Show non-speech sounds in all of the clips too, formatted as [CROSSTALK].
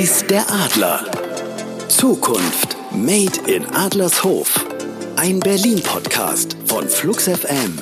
Weiß der Adler. Zukunft Made in Adlershof. Ein Berlin-Podcast von Flux FM.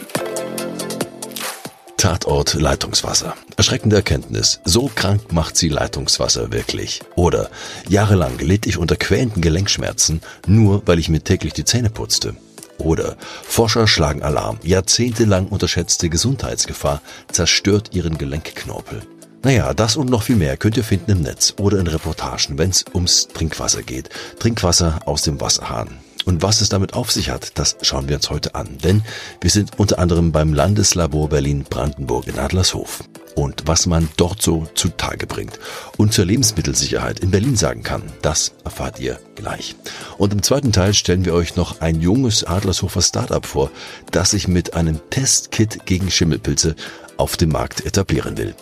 Tatort Leitungswasser. Erschreckende Erkenntnis. So krank macht sie Leitungswasser wirklich. Oder jahrelang litt ich unter quälenden Gelenkschmerzen, nur weil ich mir täglich die Zähne putzte. Oder Forscher schlagen Alarm. Jahrzehntelang unterschätzte Gesundheitsgefahr zerstört ihren Gelenkknorpel. Naja, das und noch viel mehr könnt ihr finden im Netz oder in Reportagen, wenn es ums Trinkwasser geht. Trinkwasser aus dem Wasserhahn. Und was es damit auf sich hat, das schauen wir uns heute an. Denn wir sind unter anderem beim Landeslabor Berlin-Brandenburg in Adlershof. Und was man dort so zutage bringt und zur Lebensmittelsicherheit in Berlin sagen kann, das erfahrt ihr gleich. Und im zweiten Teil stellen wir euch noch ein junges Adlershofer Startup vor, das sich mit einem Testkit gegen Schimmelpilze auf dem Markt etablieren will.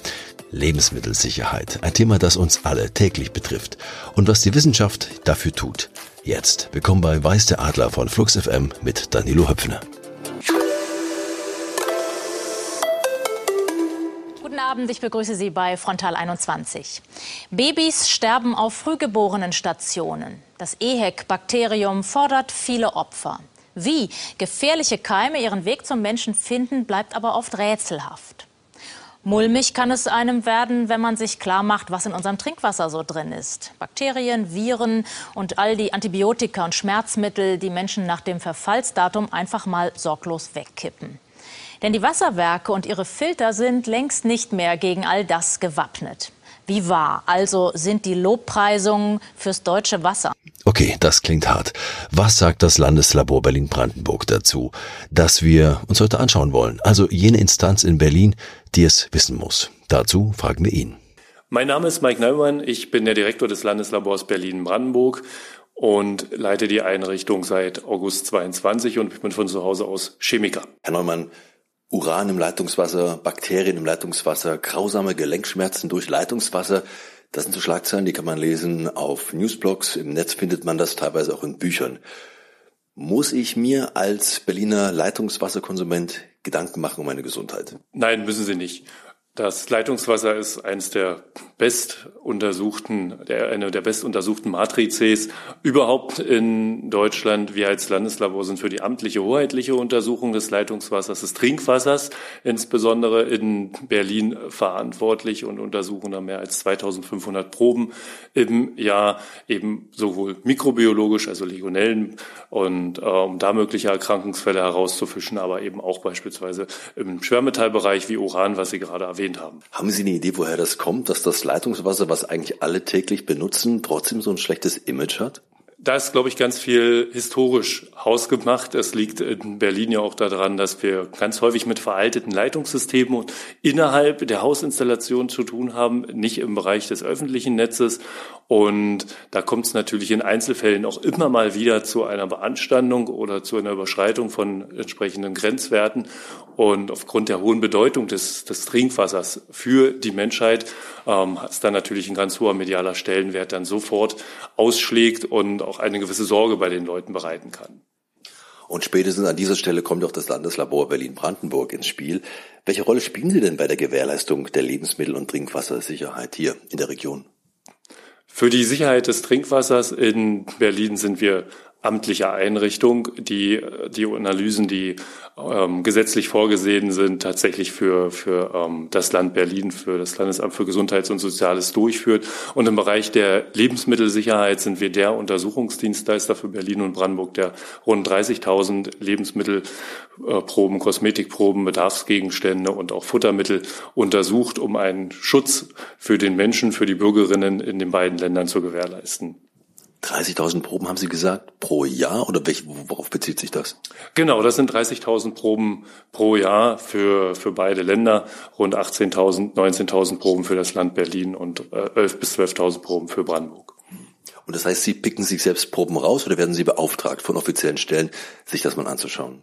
Lebensmittelsicherheit, ein Thema, das uns alle täglich betrifft und was die Wissenschaft dafür tut. Jetzt willkommen bei Weiß der Adler von Flux FM mit Danilo Höpfner. Guten Abend, ich begrüße Sie bei Frontal 21. Babys sterben auf Frühgeborenenstationen. Das EHEC-Bakterium fordert viele Opfer. Wie gefährliche Keime ihren Weg zum Menschen finden, bleibt aber oft rätselhaft. Mulmig kann es einem werden, wenn man sich klar macht, was in unserem Trinkwasser so drin ist. Bakterien, Viren und all die Antibiotika und Schmerzmittel, die Menschen nach dem Verfallsdatum einfach mal sorglos wegkippen. Denn die Wasserwerke und ihre Filter sind längst nicht mehr gegen all das gewappnet. Wie wahr also sind die Lobpreisungen fürs deutsche Wasser? Okay, das klingt hart. Was sagt das Landeslabor Berlin-Brandenburg dazu, dass wir uns heute anschauen wollen? Also jene Instanz in Berlin, die es wissen muss. Dazu fragen wir ihn. Mein Name ist Mike Neumann. Ich bin der Direktor des Landeslabors Berlin-Brandenburg und leite die Einrichtung seit August 22 und bin von zu Hause aus Chemiker. Herr Neumann, Uran im Leitungswasser, Bakterien im Leitungswasser, grausame Gelenkschmerzen durch Leitungswasser. Das sind so Schlagzeilen, die kann man lesen auf Newsblogs. Im Netz findet man das teilweise auch in Büchern. Muss ich mir als Berliner Leitungswasserkonsument Gedanken machen um meine Gesundheit? Nein, müssen Sie nicht. Das Leitungswasser ist eines der bestuntersuchten, der, eine der bestuntersuchten Matrizes überhaupt in Deutschland. Wir als Landeslabor sind für die amtliche hoheitliche Untersuchung des Leitungswassers, des Trinkwassers, insbesondere in Berlin verantwortlich und untersuchen da mehr als 2500 Proben im Jahr, eben sowohl mikrobiologisch, also Legionellen, und äh, um da mögliche Erkrankungsfälle herauszufischen, aber eben auch beispielsweise im Schwermetallbereich wie Uran, was Sie gerade erwähnt haben. Haben Sie eine Idee, woher das kommt, dass das Leitungswasser, was eigentlich alle täglich benutzen, trotzdem so ein schlechtes Image hat? Da ist, glaube ich, ganz viel historisch hausgemacht. Es liegt in Berlin ja auch daran, dass wir ganz häufig mit veralteten Leitungssystemen und innerhalb der Hausinstallation zu tun haben, nicht im Bereich des öffentlichen Netzes. Und da kommt es natürlich in Einzelfällen auch immer mal wieder zu einer Beanstandung oder zu einer Überschreitung von entsprechenden Grenzwerten. Und aufgrund der hohen Bedeutung des, des Trinkwassers für die Menschheit ähm, ist dann natürlich ein ganz hoher medialer Stellenwert dann sofort ausschlägt und auch eine gewisse Sorge bei den Leuten bereiten kann. Und spätestens an dieser Stelle kommt auch das Landeslabor Berlin-Brandenburg ins Spiel. Welche Rolle spielen Sie denn bei der Gewährleistung der Lebensmittel- und Trinkwassersicherheit hier in der Region? Für die Sicherheit des Trinkwassers in Berlin sind wir amtliche Einrichtung, die die Analysen, die ähm, gesetzlich vorgesehen sind, tatsächlich für, für ähm, das Land Berlin, für das Landesamt für Gesundheits- und Soziales durchführt. Und im Bereich der Lebensmittelsicherheit sind wir der Untersuchungsdienstleister für Berlin und Brandenburg, der rund 30.000 Lebensmittelproben, Kosmetikproben, Bedarfsgegenstände und auch Futtermittel untersucht, um einen Schutz für den Menschen, für die Bürgerinnen in den beiden Ländern zu gewährleisten. 30.000 Proben haben Sie gesagt pro Jahr oder welch, worauf bezieht sich das? Genau, das sind 30.000 Proben pro Jahr für, für beide Länder, rund 18.000, 19.000 Proben für das Land Berlin und äh, 11.000 bis 12.000 Proben für Brandenburg. Und das heißt, Sie picken sich selbst Proben raus oder werden Sie beauftragt von offiziellen Stellen, sich das mal anzuschauen?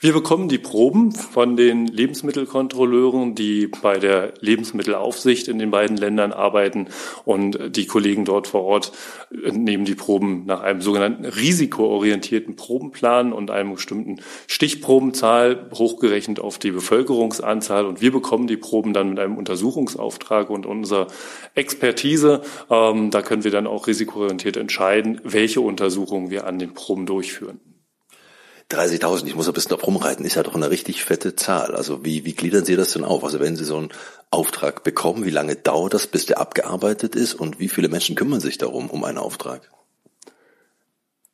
Wir bekommen die Proben von den Lebensmittelkontrolleuren, die bei der Lebensmittelaufsicht in den beiden Ländern arbeiten und die Kollegen dort vor Ort nehmen die Proben nach einem sogenannten risikoorientierten Probenplan und einem bestimmten Stichprobenzahl hochgerechnet auf die Bevölkerungsanzahl und wir bekommen die Proben dann mit einem Untersuchungsauftrag und unserer Expertise. Ähm, da können wir dann auch risikoorientiert entscheiden, welche Untersuchungen wir an den Proben durchführen. 30.000, ich muss ein bisschen drauf rumreiten, ist ja doch eine richtig fette Zahl. Also wie, wie gliedern Sie das denn auf? Also wenn Sie so einen Auftrag bekommen, wie lange dauert das, bis der abgearbeitet ist und wie viele Menschen kümmern sich darum, um einen Auftrag?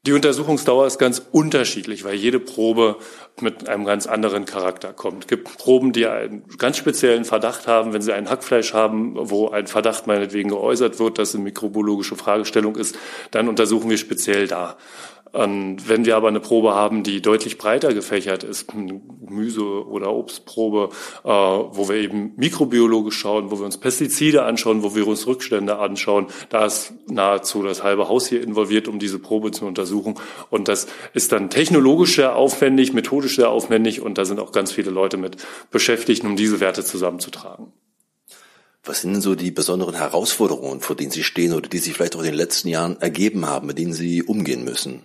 Die Untersuchungsdauer ist ganz unterschiedlich, weil jede Probe mit einem ganz anderen Charakter kommt. Es gibt Proben, die einen ganz speziellen Verdacht haben, wenn sie ein Hackfleisch haben, wo ein Verdacht meinetwegen geäußert wird, dass eine mikrobiologische Fragestellung ist, dann untersuchen wir speziell da. Und wenn wir aber eine Probe haben, die deutlich breiter gefächert ist, eine Gemüse- oder Obstprobe, äh, wo wir eben mikrobiologisch schauen, wo wir uns Pestizide anschauen, wo wir uns Rückstände anschauen, da ist nahezu das halbe Haus hier involviert, um diese Probe zu untersuchen. Und das ist dann technologisch sehr aufwendig, methodisch sehr aufwendig und da sind auch ganz viele Leute mit beschäftigt, um diese Werte zusammenzutragen. Was sind denn so die besonderen Herausforderungen, vor denen Sie stehen oder die sich vielleicht auch in den letzten Jahren ergeben haben, mit denen Sie umgehen müssen?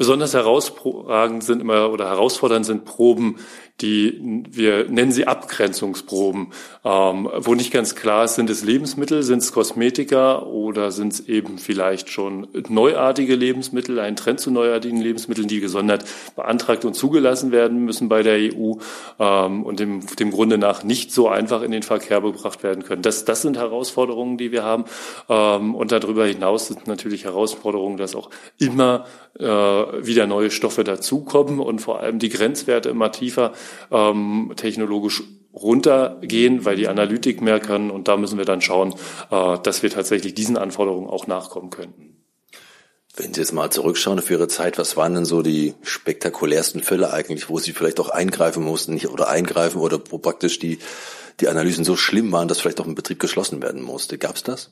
Besonders herausragend sind immer oder herausfordernd sind Proben, die wir nennen sie Abgrenzungsproben, ähm, wo nicht ganz klar ist, sind es Lebensmittel, sind es Kosmetika oder sind es eben vielleicht schon neuartige Lebensmittel, ein Trend zu neuartigen Lebensmitteln, die gesondert beantragt und zugelassen werden müssen bei der EU ähm, und dem, dem Grunde nach nicht so einfach in den Verkehr gebracht werden können. Das, das sind Herausforderungen, die wir haben. Ähm, und darüber hinaus sind natürlich Herausforderungen, dass auch immer äh, wieder neue Stoffe dazukommen und vor allem die Grenzwerte immer tiefer ähm, technologisch runtergehen, weil die Analytik mehr kann. Und da müssen wir dann schauen, äh, dass wir tatsächlich diesen Anforderungen auch nachkommen können. Wenn Sie jetzt mal zurückschauen auf Ihre Zeit, was waren denn so die spektakulärsten Fälle eigentlich, wo Sie vielleicht auch eingreifen mussten, nicht oder eingreifen oder wo praktisch die, die Analysen so schlimm waren, dass vielleicht auch ein Betrieb geschlossen werden musste? Gab es das?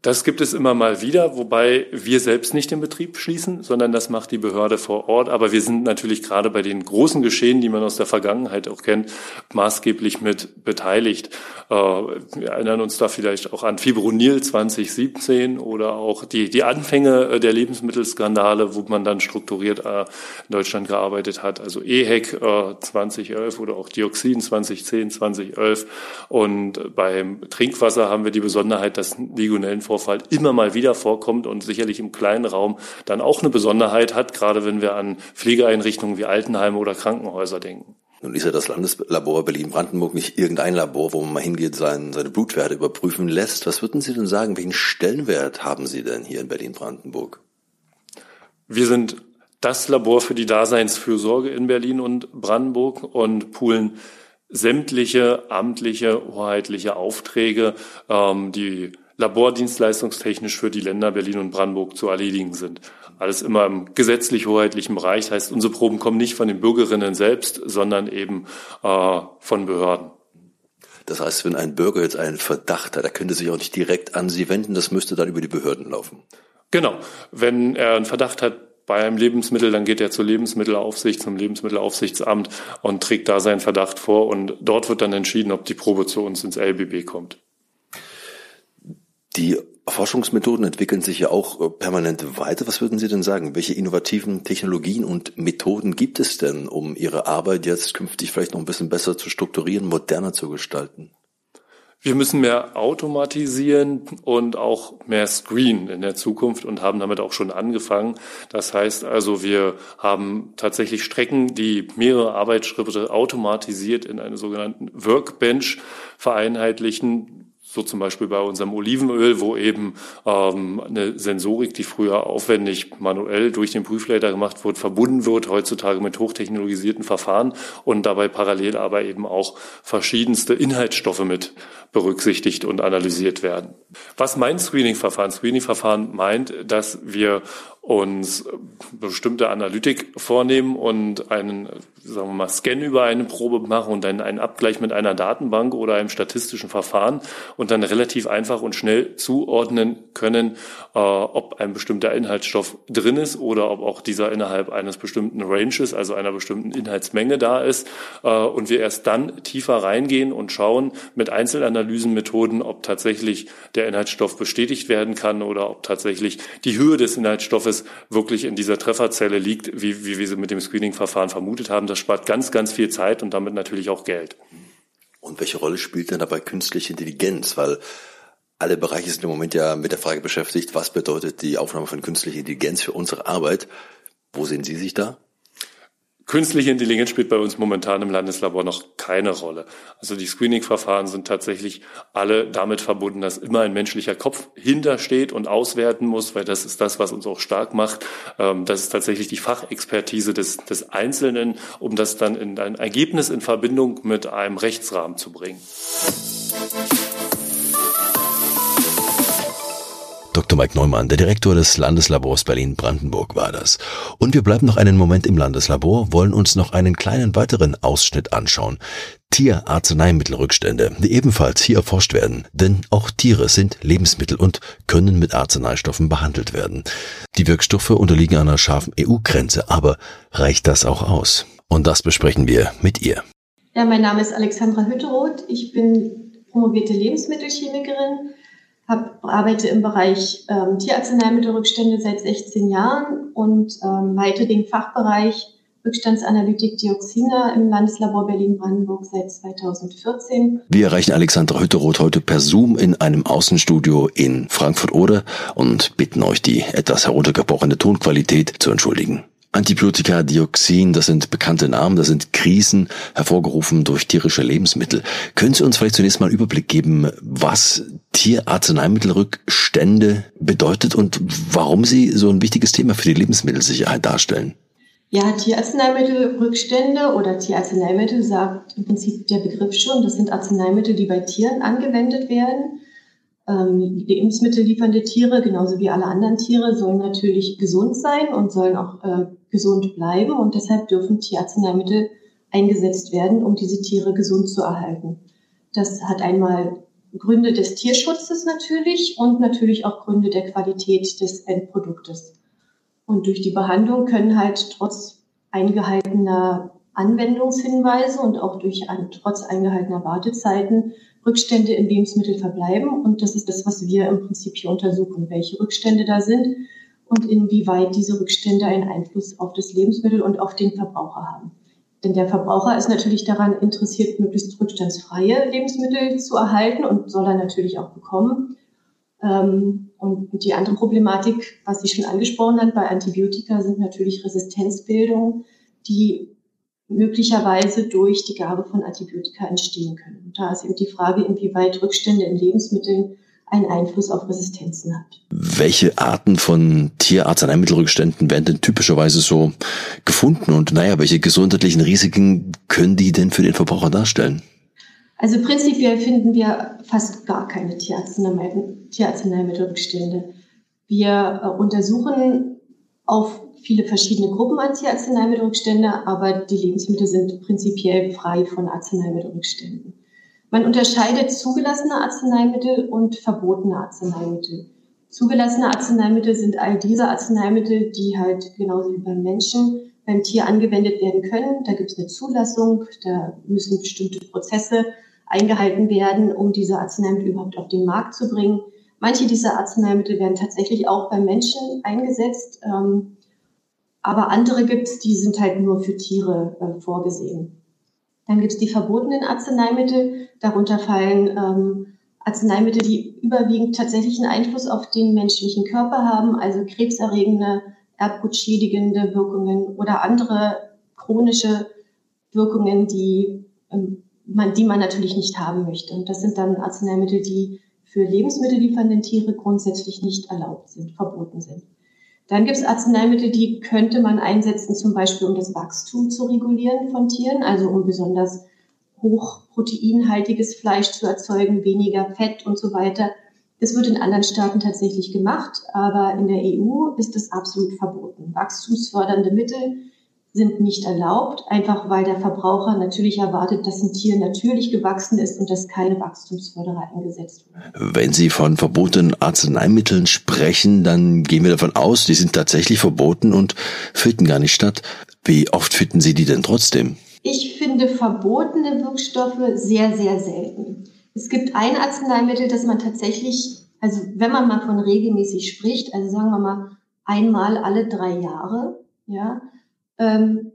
Das gibt es immer mal wieder, wobei wir selbst nicht den Betrieb schließen, sondern das macht die Behörde vor Ort. Aber wir sind natürlich gerade bei den großen Geschehen, die man aus der Vergangenheit auch kennt, maßgeblich mit beteiligt. Äh, wir erinnern uns da vielleicht auch an Fibronil 2017 oder auch die, die Anfänge äh, der Lebensmittelskandale, wo man dann strukturiert äh, in Deutschland gearbeitet hat. Also EHEC 2011 oder auch Dioxin 2010, 2011. Und beim Trinkwasser haben wir die Besonderheit, dass Legionellen Vorfall immer mal wieder vorkommt und sicherlich im kleinen Raum dann auch eine Besonderheit hat, gerade wenn wir an Pflegeeinrichtungen wie Altenheime oder Krankenhäuser denken. Nun ist ja das Landeslabor Berlin-Brandenburg nicht irgendein Labor, wo man mal hingeht, sein, seine Blutwerte überprüfen lässt. Was würden Sie denn sagen, welchen Stellenwert haben Sie denn hier in Berlin-Brandenburg? Wir sind das Labor für die Daseinsfürsorge in Berlin und Brandenburg und poolen sämtliche amtliche, hoheitliche Aufträge, ähm, die labordienstleistungstechnisch für die Länder Berlin und Brandenburg zu erledigen sind. Alles immer im gesetzlich-hoheitlichen Bereich. Das heißt, unsere Proben kommen nicht von den Bürgerinnen selbst, sondern eben äh, von Behörden. Das heißt, wenn ein Bürger jetzt einen Verdacht hat, er könnte sich auch nicht direkt an Sie wenden, das müsste dann über die Behörden laufen. Genau. Wenn er einen Verdacht hat bei einem Lebensmittel, dann geht er zur Lebensmittelaufsicht, zum Lebensmittelaufsichtsamt und trägt da seinen Verdacht vor und dort wird dann entschieden, ob die Probe zu uns ins LBB kommt. Die Forschungsmethoden entwickeln sich ja auch äh, permanent weiter. Was würden Sie denn sagen? Welche innovativen Technologien und Methoden gibt es denn, um Ihre Arbeit jetzt künftig vielleicht noch ein bisschen besser zu strukturieren, moderner zu gestalten? Wir müssen mehr automatisieren und auch mehr screenen in der Zukunft und haben damit auch schon angefangen. Das heißt also, wir haben tatsächlich Strecken, die mehrere Arbeitsschritte automatisiert in eine sogenannten Workbench vereinheitlichen, so zum Beispiel bei unserem Olivenöl, wo eben ähm, eine Sensorik, die früher aufwendig manuell durch den Prüfleiter gemacht wurde, verbunden wird, heutzutage mit hochtechnologisierten Verfahren und dabei parallel aber eben auch verschiedenste Inhaltsstoffe mit berücksichtigt und analysiert werden. Was meint Screening-Verfahren? Screening-Verfahren meint, dass wir uns bestimmte Analytik vornehmen und einen, sagen wir mal, Scan über eine Probe machen und dann einen Abgleich mit einer Datenbank oder einem statistischen Verfahren und dann relativ einfach und schnell zuordnen können, äh, ob ein bestimmter Inhaltsstoff drin ist oder ob auch dieser innerhalb eines bestimmten Ranges, also einer bestimmten Inhaltsmenge da ist. Äh, und wir erst dann tiefer reingehen und schauen mit Einzelanalysenmethoden, ob tatsächlich der Inhaltsstoff bestätigt werden kann oder ob tatsächlich die Höhe des Inhaltsstoffes es wirklich in dieser Trefferzelle liegt, wie, wie wir sie mit dem Screening-Verfahren vermutet haben. Das spart ganz, ganz viel Zeit und damit natürlich auch Geld. Und welche Rolle spielt denn dabei künstliche Intelligenz? Weil alle Bereiche sind im Moment ja mit der Frage beschäftigt, was bedeutet die Aufnahme von künstlicher Intelligenz für unsere Arbeit? Wo sehen Sie sich da? Künstliche Intelligenz spielt bei uns momentan im Landeslabor noch keine Rolle. Also die Screening-Verfahren sind tatsächlich alle damit verbunden, dass immer ein menschlicher Kopf hintersteht und auswerten muss, weil das ist das, was uns auch stark macht. Ähm, das ist tatsächlich die Fachexpertise des, des Einzelnen, um das dann in ein Ergebnis in Verbindung mit einem Rechtsrahmen zu bringen. Dr. Mike Neumann, der Direktor des Landeslabors Berlin-Brandenburg war das. Und wir bleiben noch einen Moment im Landeslabor, wollen uns noch einen kleinen weiteren Ausschnitt anschauen. Tierarzneimittelrückstände, die ebenfalls hier erforscht werden, denn auch Tiere sind Lebensmittel und können mit Arzneistoffen behandelt werden. Die Wirkstoffe unterliegen einer scharfen EU-Grenze, aber reicht das auch aus? Und das besprechen wir mit ihr. Ja, mein Name ist Alexandra Hütteroth. Ich bin promovierte Lebensmittelchemikerin hab, arbeite im Bereich ähm, Tierarzneimittelrückstände seit 16 Jahren und ähm, leite den Fachbereich Rückstandsanalytik Dioxine im Landeslabor Berlin-Brandenburg seit 2014. Wir erreichen Alexandra Hütteroth heute per Zoom in einem Außenstudio in Frankfurt-Oder und bitten euch, die etwas heruntergebrochene Tonqualität zu entschuldigen. Antibiotika, Dioxin, das sind bekannte Namen, das sind Krisen hervorgerufen durch tierische Lebensmittel. Können Sie uns vielleicht zunächst mal einen Überblick geben, was Tierarzneimittelrückstände bedeutet und warum sie so ein wichtiges Thema für die Lebensmittelsicherheit darstellen? Ja, Tierarzneimittelrückstände oder Tierarzneimittel sagt im Prinzip der Begriff schon. Das sind Arzneimittel, die bei Tieren angewendet werden. Ähm, Lebensmittel liefernde Tiere, genauso wie alle anderen Tiere, sollen natürlich gesund sein und sollen auch äh, gesund bleiben. Und deshalb dürfen Tierarzneimittel eingesetzt werden, um diese Tiere gesund zu erhalten. Das hat einmal Gründe des Tierschutzes natürlich und natürlich auch Gründe der Qualität des Endproduktes. Und durch die Behandlung können halt trotz eingehaltener Anwendungshinweise und auch durch ein, trotz eingehaltener Wartezeiten Rückstände in Lebensmitteln verbleiben. Und das ist das, was wir im Prinzip hier untersuchen, welche Rückstände da sind und inwieweit diese Rückstände einen Einfluss auf das Lebensmittel und auf den Verbraucher haben. Denn der Verbraucher ist natürlich daran interessiert, möglichst rückstandsfreie Lebensmittel zu erhalten und soll er natürlich auch bekommen. Ähm, und die andere Problematik, was Sie schon angesprochen haben bei Antibiotika, sind natürlich Resistenzbildungen, die möglicherweise durch die Gabe von Antibiotika entstehen können. Und da ist eben die Frage, inwieweit Rückstände in Lebensmitteln einen Einfluss auf Resistenzen hat. Welche Arten von Tierarzneimittelrückständen werden denn typischerweise so gefunden und naja, welche gesundheitlichen Risiken können die denn für den Verbraucher darstellen? Also prinzipiell finden wir fast gar keine Tierarzneimittelrückstände. Wir äh, untersuchen auf viele verschiedene Gruppen an Tierarzneimittelrückstände, aber die Lebensmittel sind prinzipiell frei von Arzneimittelrückständen. Man unterscheidet zugelassene Arzneimittel und verbotene Arzneimittel. Zugelassene Arzneimittel sind all diese Arzneimittel, die halt genauso wie beim Menschen beim Tier angewendet werden können. Da gibt es eine Zulassung, da müssen bestimmte Prozesse eingehalten werden, um diese Arzneimittel überhaupt auf den Markt zu bringen. Manche dieser Arzneimittel werden tatsächlich auch beim Menschen eingesetzt, ähm, aber andere gibt es, die sind halt nur für Tiere äh, vorgesehen. Dann gibt es die verbotenen Arzneimittel. Darunter fallen ähm, Arzneimittel, die überwiegend tatsächlich einen Einfluss auf den menschlichen Körper haben, also krebserregende, erbgutschädigende Wirkungen oder andere chronische Wirkungen, die, ähm, man, die man natürlich nicht haben möchte. Und das sind dann Arzneimittel, die für lebensmittelliefernde Tiere grundsätzlich nicht erlaubt sind, verboten sind. Dann gibt es Arzneimittel, die könnte man einsetzen, zum Beispiel um das Wachstum zu regulieren von Tieren, also um besonders hochproteinhaltiges Fleisch zu erzeugen, weniger Fett und so weiter. Es wird in anderen Staaten tatsächlich gemacht, aber in der EU ist es absolut verboten. Wachstumsfördernde Mittel sind nicht erlaubt, einfach weil der Verbraucher natürlich erwartet, dass ein Tier natürlich gewachsen ist und dass keine Wachstumsförderer eingesetzt werden. Wenn Sie von verbotenen Arzneimitteln sprechen, dann gehen wir davon aus, die sind tatsächlich verboten und finden gar nicht statt. Wie oft finden Sie die denn trotzdem? Ich finde verbotene Wirkstoffe sehr, sehr selten. Es gibt ein Arzneimittel, das man tatsächlich, also wenn man mal von regelmäßig spricht, also sagen wir mal einmal alle drei Jahre, ja, ähm,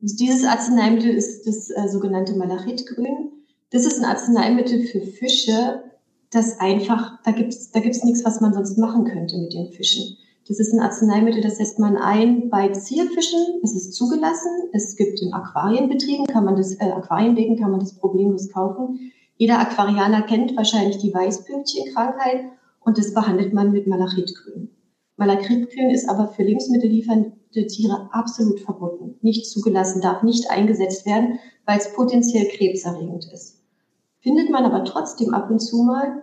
dieses Arzneimittel ist das äh, sogenannte Malachitgrün. Das ist ein Arzneimittel für Fische, das einfach, da gibt's da gibt's nichts, was man sonst machen könnte mit den Fischen. Das ist ein Arzneimittel, das setzt man ein bei Zierfischen. Es ist zugelassen. Es gibt in Aquarienbetrieben, kann man das, äh, Aquarienbecken kann man das problemlos kaufen. Jeder Aquarianer kennt wahrscheinlich die Weißpünktchenkrankheit und das behandelt man mit Malachitgrün. Malachitgrün ist aber für lebensmittelliefernde Tiere absolut verboten, nicht zugelassen, darf nicht eingesetzt werden, weil es potenziell krebserregend ist. Findet man aber trotzdem ab und zu mal,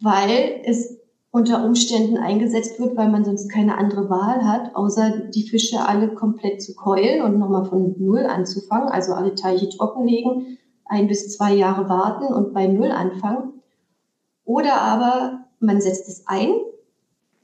weil es unter Umständen eingesetzt wird, weil man sonst keine andere Wahl hat, außer die Fische alle komplett zu keulen und nochmal von Null anzufangen, also alle Teiche trockenlegen, ein bis zwei Jahre warten und bei Null anfangen. Oder aber man setzt es ein,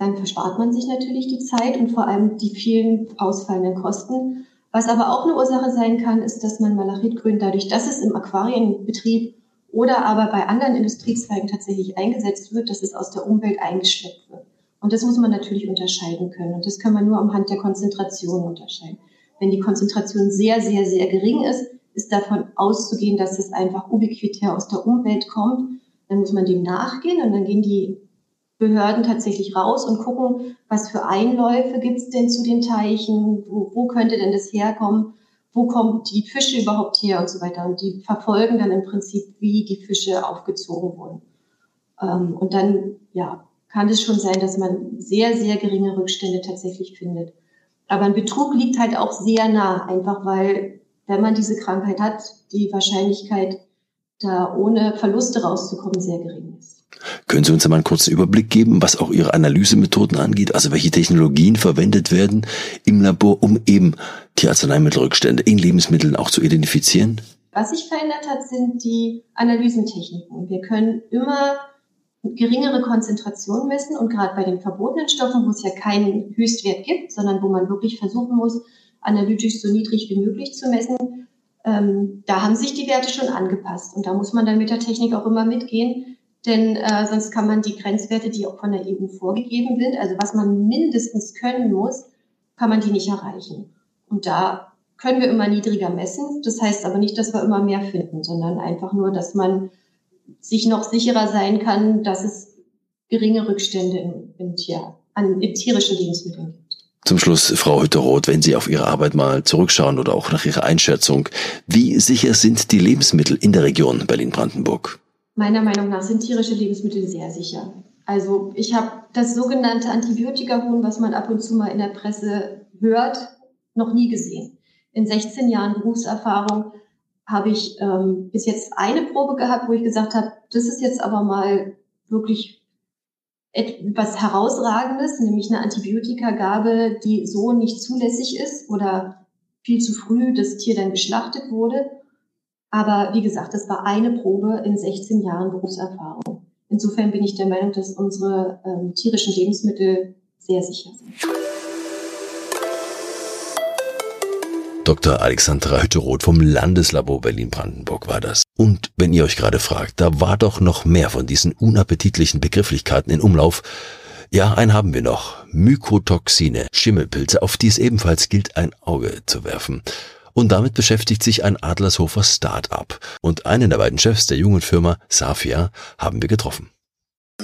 dann verspart man sich natürlich die Zeit und vor allem die vielen ausfallenden Kosten. Was aber auch eine Ursache sein kann, ist, dass man Malachitgrün dadurch, dass es im Aquarienbetrieb oder aber bei anderen Industriezweigen tatsächlich eingesetzt wird, dass es aus der Umwelt eingeschleppt wird. Und das muss man natürlich unterscheiden können. Und das kann man nur am Hand der Konzentration unterscheiden. Wenn die Konzentration sehr, sehr, sehr gering ist, ist davon auszugehen, dass es einfach ubiquitär aus der Umwelt kommt. Dann muss man dem nachgehen und dann gehen die Behörden tatsächlich raus und gucken, was für Einläufe gibt es denn zu den Teichen, wo, wo könnte denn das herkommen, wo kommen die Fische überhaupt her und so weiter. Und die verfolgen dann im Prinzip, wie die Fische aufgezogen wurden. Ähm, und dann, ja, kann es schon sein, dass man sehr, sehr geringe Rückstände tatsächlich findet. Aber ein Betrug liegt halt auch sehr nah, einfach weil wenn man diese Krankheit hat, die Wahrscheinlichkeit, da ohne Verluste rauszukommen, sehr gering ist. Können Sie uns einmal einen kurzen Überblick geben, was auch Ihre Analysemethoden angeht? Also welche Technologien verwendet werden im Labor, um eben die Arzneimittelrückstände in Lebensmitteln auch zu identifizieren? Was sich verändert hat, sind die Analysentechniken. Wir können immer geringere Konzentrationen messen und gerade bei den verbotenen Stoffen, wo es ja keinen Höchstwert gibt, sondern wo man wirklich versuchen muss, analytisch so niedrig wie möglich zu messen. Ähm, da haben sich die Werte schon angepasst und da muss man dann mit der Technik auch immer mitgehen, denn äh, sonst kann man die Grenzwerte, die auch von der EU vorgegeben sind, also was man mindestens können muss, kann man die nicht erreichen. Und da können wir immer niedriger messen. Das heißt aber nicht, dass wir immer mehr finden, sondern einfach nur, dass man sich noch sicherer sein kann, dass es geringe Rückstände im, im Tier, an in tierischen Lebensmitteln gibt. Zum Schluss, Frau Hütteroth, wenn Sie auf Ihre Arbeit mal zurückschauen oder auch nach Ihrer Einschätzung, wie sicher sind die Lebensmittel in der Region Berlin-Brandenburg? Meiner Meinung nach sind tierische Lebensmittel sehr sicher. Also ich habe das sogenannte Antibiotikahuhn, was man ab und zu mal in der Presse hört, noch nie gesehen. In 16 Jahren Berufserfahrung habe ich ähm, bis jetzt eine Probe gehabt, wo ich gesagt habe, das ist jetzt aber mal wirklich etwas Herausragendes, nämlich eine Antibiotikagabe, die so nicht zulässig ist oder viel zu früh das Tier dann geschlachtet wurde. Aber wie gesagt, das war eine Probe in 16 Jahren Berufserfahrung. Insofern bin ich der Meinung, dass unsere ähm, tierischen Lebensmittel sehr sicher sind. Dr. Alexandra Hütteroth vom Landeslabor Berlin-Brandenburg war das. Und wenn ihr euch gerade fragt, da war doch noch mehr von diesen unappetitlichen Begrifflichkeiten in Umlauf. Ja, einen haben wir noch. Mykotoxine, Schimmelpilze, auf die es ebenfalls gilt, ein Auge zu werfen. Und damit beschäftigt sich ein Adlershofer Start-up. Und einen der beiden Chefs der jungen Firma, Safia, haben wir getroffen.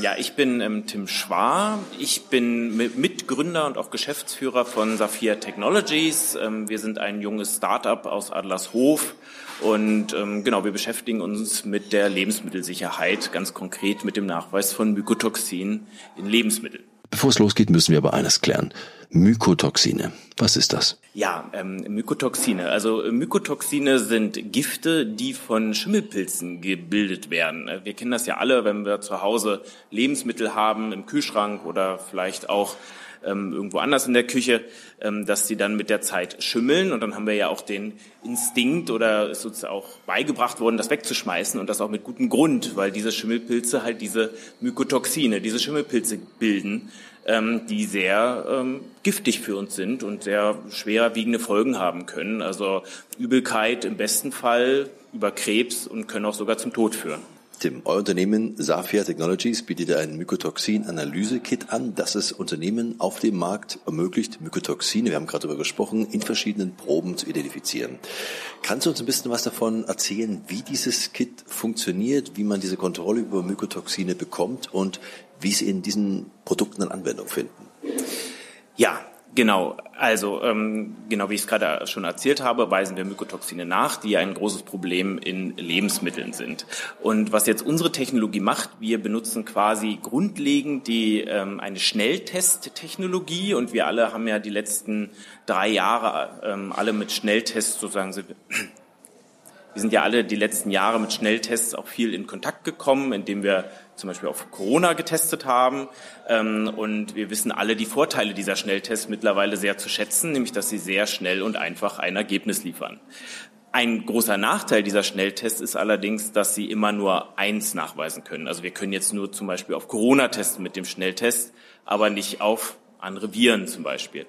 Ja, ich bin ähm, Tim Schwar. Ich bin Mitgründer und auch Geschäftsführer von Saphir Technologies. Ähm, wir sind ein junges Startup aus Adlershof und ähm, genau, wir beschäftigen uns mit der Lebensmittelsicherheit, ganz konkret mit dem Nachweis von Mykotoxin in Lebensmitteln. Bevor es losgeht, müssen wir aber eines klären. Mykotoxine. Was ist das? Ja, ähm, Mykotoxine. Also Mykotoxine sind Gifte, die von Schimmelpilzen gebildet werden. Wir kennen das ja alle, wenn wir zu Hause Lebensmittel haben im Kühlschrank oder vielleicht auch ähm, irgendwo anders in der Küche, ähm, dass die dann mit der Zeit schimmeln. Und dann haben wir ja auch den Instinkt oder ist uns auch beigebracht worden, das wegzuschmeißen und das auch mit gutem Grund, weil diese Schimmelpilze halt diese Mykotoxine, diese Schimmelpilze bilden, ähm, die sehr ähm, giftig für uns sind und sehr schwerwiegende Folgen haben können. Also Übelkeit im besten Fall über Krebs und können auch sogar zum Tod führen. Tim, euer Unternehmen Safia Technologies bietet ein Mykotoxin-Analyse-Kit an, das es Unternehmen auf dem Markt ermöglicht, Mykotoxine, wir haben gerade darüber gesprochen, in verschiedenen Proben zu identifizieren. Kannst du uns ein bisschen was davon erzählen, wie dieses Kit funktioniert, wie man diese Kontrolle über Mykotoxine bekommt und wie sie in diesen Produkten eine Anwendung finden? Ja, Genau, also ähm, genau wie ich es gerade schon erzählt habe, weisen wir Mykotoxine nach, die ein großes Problem in Lebensmitteln sind. Und was jetzt unsere Technologie macht, wir benutzen quasi grundlegend die ähm, eine Schnelltesttechnologie und wir alle haben ja die letzten drei Jahre ähm, alle mit Schnelltests sozusagen wir sind ja alle die letzten Jahre mit Schnelltests auch viel in Kontakt gekommen, indem wir zum Beispiel auf Corona getestet haben. Ähm, und wir wissen alle die Vorteile dieser Schnelltests mittlerweile sehr zu schätzen, nämlich dass sie sehr schnell und einfach ein Ergebnis liefern. Ein großer Nachteil dieser Schnelltests ist allerdings, dass sie immer nur eins nachweisen können. Also wir können jetzt nur zum Beispiel auf Corona testen mit dem Schnelltest, aber nicht auf andere Viren zum Beispiel.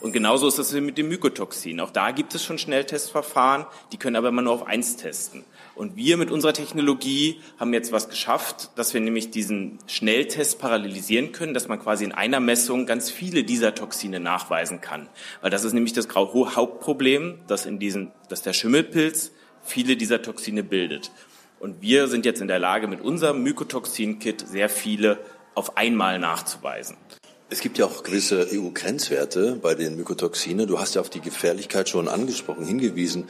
Und genauso ist es mit dem Mykotoxin. Auch da gibt es schon Schnelltestverfahren, die können aber immer nur auf eins testen. Und wir mit unserer Technologie haben jetzt was geschafft, dass wir nämlich diesen Schnelltest parallelisieren können, dass man quasi in einer Messung ganz viele dieser Toxine nachweisen kann. Weil das ist nämlich das Hauptproblem, dass in diesen, dass der Schimmelpilz viele dieser Toxine bildet. Und wir sind jetzt in der Lage, mit unserem Mykotoxin-Kit sehr viele auf einmal nachzuweisen. Es gibt ja auch gewisse EU-Grenzwerte bei den Mykotoxinen. Du hast ja auf die Gefährlichkeit schon angesprochen, hingewiesen.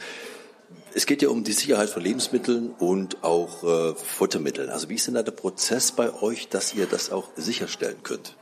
Es geht ja um die Sicherheit von Lebensmitteln und auch äh, Futtermitteln. Also wie ist denn da der Prozess bei euch, dass ihr das auch sicherstellen könnt?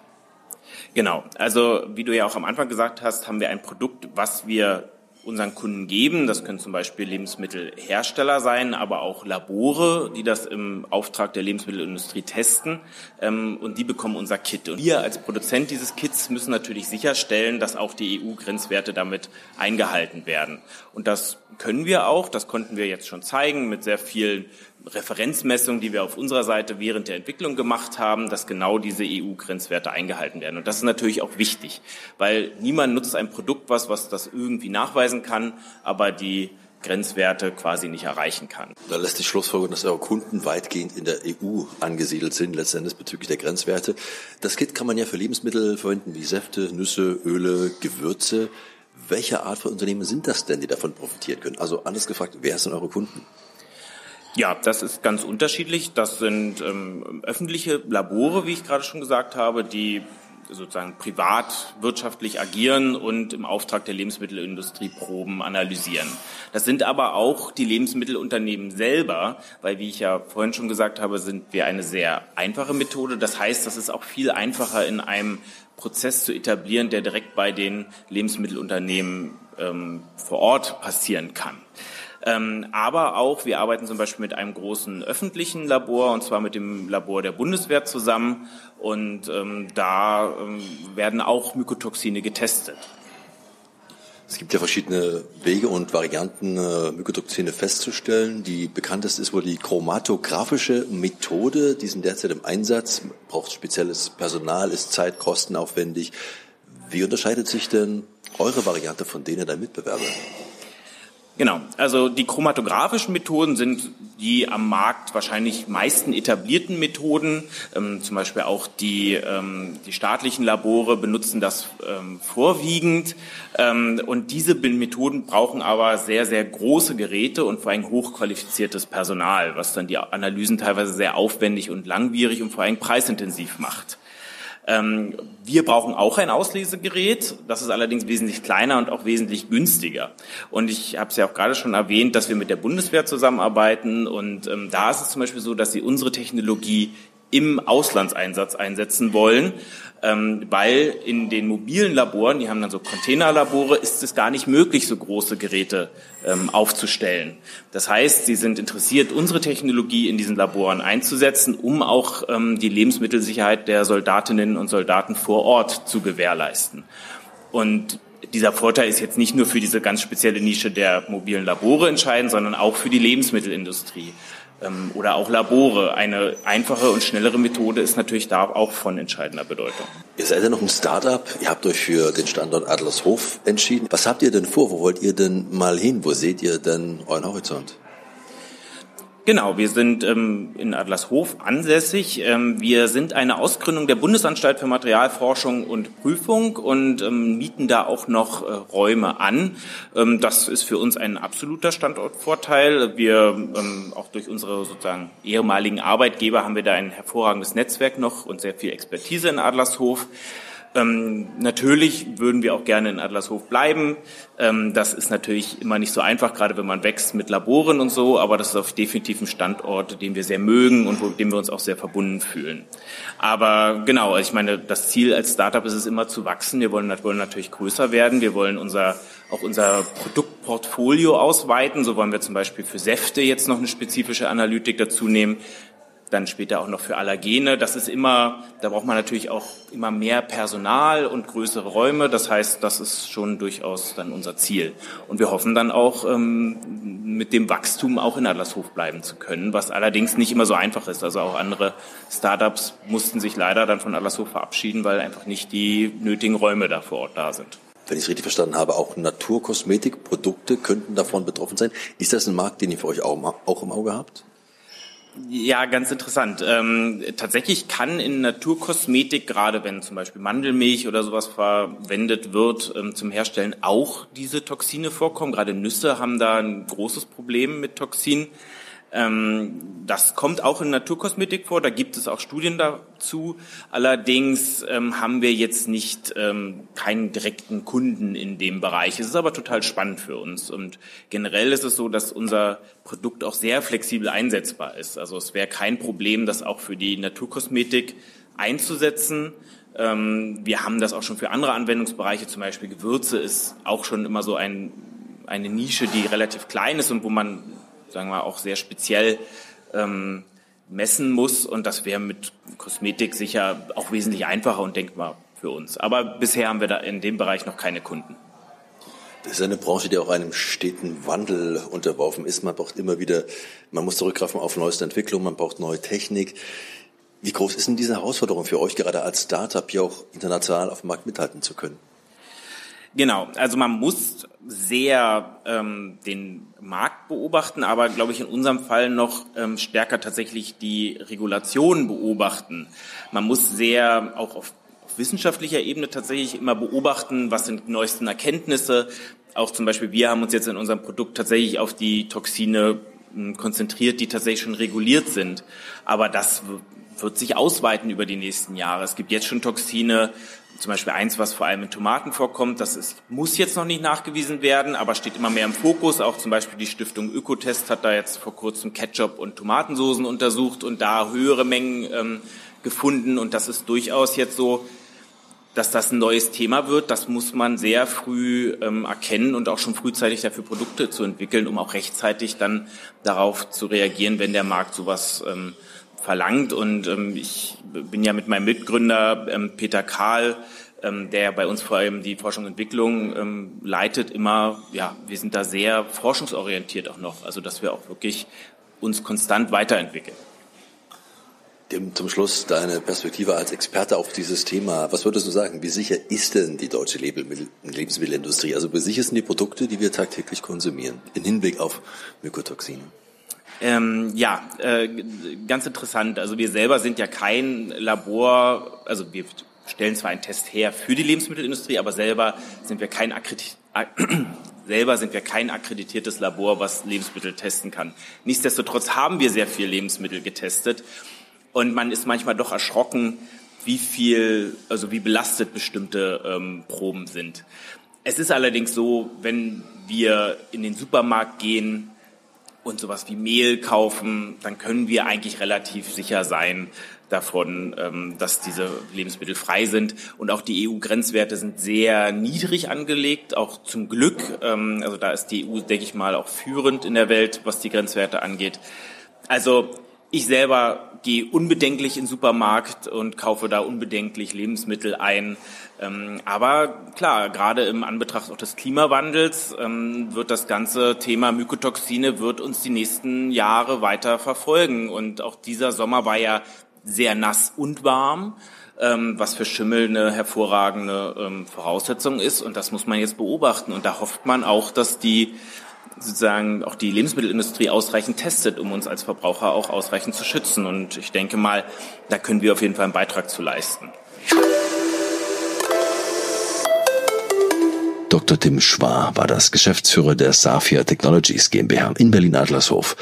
Genau. Also wie du ja auch am Anfang gesagt hast, haben wir ein Produkt, was wir unseren Kunden geben. Das können zum Beispiel Lebensmittelhersteller sein, aber auch Labore, die das im Auftrag der Lebensmittelindustrie testen. Ähm, und die bekommen unser Kit. Und wir als Produzent dieses Kits müssen natürlich sicherstellen, dass auch die EU-Grenzwerte damit eingehalten werden. Und das können wir auch. Das konnten wir jetzt schon zeigen mit sehr vielen Referenzmessungen, die wir auf unserer Seite während der Entwicklung gemacht haben, dass genau diese EU-Grenzwerte eingehalten werden. Und das ist natürlich auch wichtig, weil niemand nutzt ein Produkt, was, was das irgendwie nachweisen kann, aber die Grenzwerte quasi nicht erreichen kann. Da lässt sich schlussfolgern, dass eure Kunden weitgehend in der EU angesiedelt sind, letztendlich bezüglich der Grenzwerte. Das Kit kann man ja für Lebensmittel verwenden, wie Säfte, Nüsse, Öle, Gewürze. Welche Art von Unternehmen sind das denn, die davon profitieren können? Also anders gefragt, wer sind eure Kunden? Ja, das ist ganz unterschiedlich. Das sind ähm, öffentliche Labore, wie ich gerade schon gesagt habe, die sozusagen privat wirtschaftlich agieren und im Auftrag der Lebensmittelindustrie Proben analysieren. Das sind aber auch die Lebensmittelunternehmen selber, weil wie ich ja vorhin schon gesagt habe, sind wir eine sehr einfache Methode. Das heißt, das ist auch viel einfacher in einem Prozess zu etablieren, der direkt bei den Lebensmittelunternehmen ähm, vor Ort passieren kann. Ähm, aber auch, wir arbeiten zum Beispiel mit einem großen öffentlichen Labor, und zwar mit dem Labor der Bundeswehr zusammen. Und ähm, da ähm, werden auch Mykotoxine getestet. Es gibt ja verschiedene Wege und Varianten, äh, Mykotoxine festzustellen. Die bekannteste ist wohl die chromatographische Methode. Die sind derzeit im Einsatz, braucht spezielles Personal, ist zeitkostenaufwendig. Wie unterscheidet sich denn eure Variante von denen der Mitbewerber? Genau, also die chromatografischen Methoden sind die am Markt wahrscheinlich meisten etablierten Methoden. Ähm, zum Beispiel auch die, ähm, die staatlichen Labore benutzen das ähm, vorwiegend. Ähm, und diese Methoden brauchen aber sehr, sehr große Geräte und vor allem hochqualifiziertes Personal, was dann die Analysen teilweise sehr aufwendig und langwierig und vor allem preisintensiv macht. Ähm, wir brauchen auch ein Auslesegerät. Das ist allerdings wesentlich kleiner und auch wesentlich günstiger. Und ich habe es ja auch gerade schon erwähnt, dass wir mit der Bundeswehr zusammenarbeiten. Und ähm, da ist es zum Beispiel so, dass sie unsere Technologie im Auslandseinsatz einsetzen wollen ähm, weil in den mobilen Laboren, die haben dann so Containerlabore, ist es gar nicht möglich, so große Geräte ähm, aufzustellen. Das heißt, sie sind interessiert, unsere Technologie in diesen Laboren einzusetzen, um auch ähm, die Lebensmittelsicherheit der Soldatinnen und Soldaten vor Ort zu gewährleisten. Und dieser Vorteil ist jetzt nicht nur für diese ganz spezielle Nische der mobilen Labore entscheidend, sondern auch für die Lebensmittelindustrie oder auch Labore. Eine einfache und schnellere Methode ist natürlich da auch von entscheidender Bedeutung. Ihr seid ja noch ein Startup. Ihr habt euch für den Standort Adlershof entschieden. Was habt ihr denn vor? Wo wollt ihr denn mal hin? Wo seht ihr denn euren Horizont? Genau, wir sind ähm, in Adlershof ansässig. Ähm, wir sind eine Ausgründung der Bundesanstalt für Materialforschung und Prüfung und ähm, mieten da auch noch äh, Räume an. Ähm, das ist für uns ein absoluter Standortvorteil. Wir ähm, auch durch unsere sozusagen ehemaligen Arbeitgeber haben wir da ein hervorragendes Netzwerk noch und sehr viel Expertise in Adlershof. Ähm, natürlich würden wir auch gerne in Adlershof bleiben. Ähm, das ist natürlich immer nicht so einfach, gerade wenn man wächst mit Laboren und so, aber das ist auf definitiv ein Standort, den wir sehr mögen und wo, dem wir uns auch sehr verbunden fühlen. Aber genau, ich meine, das Ziel als Startup ist es immer zu wachsen. Wir wollen, wollen natürlich größer werden. Wir wollen unser, auch unser Produktportfolio ausweiten. So wollen wir zum Beispiel für Säfte jetzt noch eine spezifische Analytik dazu nehmen dann später auch noch für Allergene. Das ist immer, da braucht man natürlich auch immer mehr Personal und größere Räume. Das heißt, das ist schon durchaus dann unser Ziel. Und wir hoffen dann auch, ähm, mit dem Wachstum auch in Adlershof bleiben zu können, was allerdings nicht immer so einfach ist. Also auch andere Startups mussten sich leider dann von Adlershof verabschieden, weil einfach nicht die nötigen Räume da vor Ort da sind wenn ich es richtig verstanden habe, auch Naturkosmetikprodukte könnten davon betroffen sein. Ist das ein Markt, den ihr für euch auch, auch im Auge habt? Ja, ganz interessant. Ähm, tatsächlich kann in Naturkosmetik, gerade wenn zum Beispiel Mandelmilch oder sowas verwendet wird ähm, zum Herstellen, auch diese Toxine vorkommen. Gerade Nüsse haben da ein großes Problem mit Toxinen. Ähm, das kommt auch in Naturkosmetik vor, da gibt es auch Studien dazu. Allerdings ähm, haben wir jetzt nicht ähm, keinen direkten Kunden in dem Bereich. Es ist aber total spannend für uns. Und generell ist es so, dass unser Produkt auch sehr flexibel einsetzbar ist. Also es wäre kein Problem, das auch für die Naturkosmetik einzusetzen. wir haben das auch schon für andere Anwendungsbereiche, zum Beispiel Gewürze ist auch schon immer so ein, eine Nische, die relativ klein ist und wo man sagen wir auch sehr speziell ähm, messen muss. Und das wäre mit Kosmetik sicher auch wesentlich einfacher und denkbar für uns. Aber bisher haben wir da in dem Bereich noch keine Kunden. Das ist eine Branche, die auch einem steten Wandel unterworfen ist. Man braucht immer wieder, man muss zurückgreifen auf neueste Entwicklung, man braucht neue Technik. Wie groß ist denn diese Herausforderung für euch, gerade als Startup hier auch international auf dem Markt mithalten zu können? Genau, also man muss sehr ähm, den Markt beobachten, aber glaube ich in unserem Fall noch ähm, stärker tatsächlich die Regulation beobachten. Man muss sehr auch auf, auf wissenschaftlicher Ebene tatsächlich immer beobachten, was sind die neuesten Erkenntnisse. Auch zum Beispiel wir haben uns jetzt in unserem Produkt tatsächlich auf die Toxine hm, konzentriert, die tatsächlich schon reguliert sind. Aber das wird sich ausweiten über die nächsten Jahre. Es gibt jetzt schon Toxine, zum Beispiel eins, was vor allem in Tomaten vorkommt, das ist, muss jetzt noch nicht nachgewiesen werden, aber steht immer mehr im Fokus. Auch zum Beispiel die Stiftung Ökotest hat da jetzt vor kurzem Ketchup und Tomatensoßen untersucht und da höhere Mengen ähm, gefunden. Und das ist durchaus jetzt so, dass das ein neues Thema wird. Das muss man sehr früh ähm, erkennen und auch schon frühzeitig dafür Produkte zu entwickeln, um auch rechtzeitig dann darauf zu reagieren, wenn der Markt sowas ähm, verlangt. Und ähm, ich bin ja mit meinem Mitgründer ähm, Peter Kahl, ähm, der bei uns vor allem die Forschung und Entwicklung ähm, leitet, immer, ja, wir sind da sehr forschungsorientiert auch noch, also dass wir auch wirklich uns konstant weiterentwickeln. Dem, zum Schluss deine Perspektive als Experte auf dieses Thema. Was würdest du sagen? Wie sicher ist denn die deutsche Lebensmittelindustrie? Also wie sicher sind die Produkte, die wir tagtäglich konsumieren, im Hinblick auf Mykotoxine? Ähm, ja, äh, ganz interessant. Also wir selber sind ja kein Labor, also wir stellen zwar einen Test her für die Lebensmittelindustrie, aber selber sind wir kein Akkredit [CLEARS THROAT] selber sind wir kein akkreditiertes Labor, was Lebensmittel testen kann. Nichtsdestotrotz haben wir sehr viel Lebensmittel getestet und man ist manchmal doch erschrocken, wie viel, also wie belastet bestimmte ähm, Proben sind. Es ist allerdings so, wenn wir in den Supermarkt gehen, und sowas wie Mehl kaufen, dann können wir eigentlich relativ sicher sein, davon, ähm, dass diese Lebensmittel frei sind. Und auch die EU-Grenzwerte sind sehr niedrig angelegt, auch zum Glück. Ähm, also da ist die EU, denke ich mal, auch führend in der Welt, was die Grenzwerte angeht. Also ich selber gehe unbedenklich in den Supermarkt und kaufe da unbedenklich Lebensmittel ein. Ähm, aber klar, gerade im Anbetracht auch des Klimawandels ähm, wird das ganze Thema Mykotoxine wird uns die nächsten Jahre weiter verfolgen. Und auch dieser Sommer war ja sehr nass und warm, ähm, was für Schimmel eine hervorragende Voraussetzung ist. Und das muss man jetzt beobachten. Und da hofft man auch, dass die sozusagen auch die Lebensmittelindustrie ausreichend testet, um uns als Verbraucher auch ausreichend zu schützen. Und ich denke mal, da können wir auf jeden Fall einen Beitrag zu leisten. Dr. Tim Schwar war das Geschäftsführer der Safia Technologies GmbH in Berlin-Adlershof.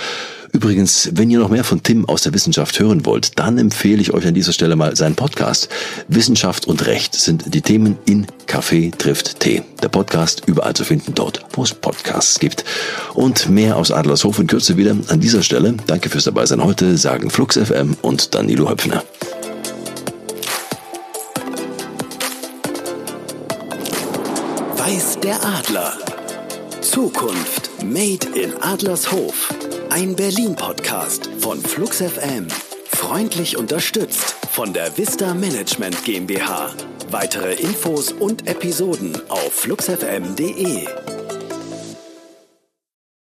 Übrigens, wenn ihr noch mehr von Tim aus der Wissenschaft hören wollt, dann empfehle ich euch an dieser Stelle mal seinen Podcast. Wissenschaft und Recht sind die Themen in Kaffee trifft Tee. Der Podcast überall zu finden dort, wo es Podcasts gibt. Und mehr aus Adlershof in Kürze wieder an dieser Stelle. Danke fürs dabei sein heute, sagen Flux FM und Danilo Höpfner. Weiß der Adler. Zukunft Made in Adlershof. Ein Berlin-Podcast von Flux FM. Freundlich unterstützt von der Vista Management GmbH. Weitere Infos und Episoden auf fluxfm.de.